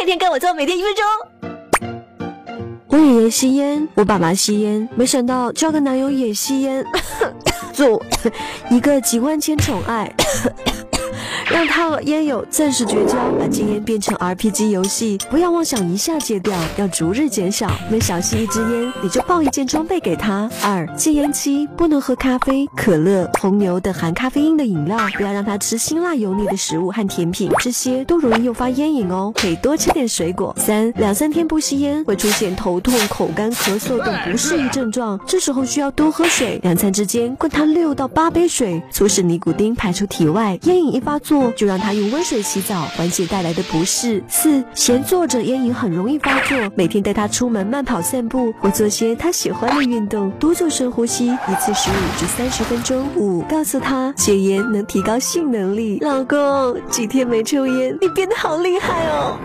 天天跟我做，每天一分钟。我爷爷吸烟，我爸妈吸烟，没想到交个男友也吸烟，做一个几万千宠爱。让他和烟友暂时绝交，把戒烟变成 RPG 游戏，不要妄想一下戒掉，要逐日减少。每少吸一支烟，你就报一件装备给他。二戒烟期不能喝咖啡、可乐、红牛等含咖啡因的饮料，不要让他吃辛辣油腻的食物和甜品，这些都容易诱发烟瘾哦。可以多吃点水果。三两三天不吸烟，会出现头痛、口干、咳嗽等不适应症状，这时候需要多喝水，两餐之间灌他六到八杯水，促使尼古丁排出体外。烟瘾一发作。就让他用温水洗澡，缓解带来的不适。四，闲坐着烟瘾很容易发作，每天带他出门慢跑、散步，或做些他喜欢的运动，多做深呼吸，一次十五至三十分钟。五，告诉他戒烟能提高性能力。老公，几天没抽烟，你变得好厉害哦。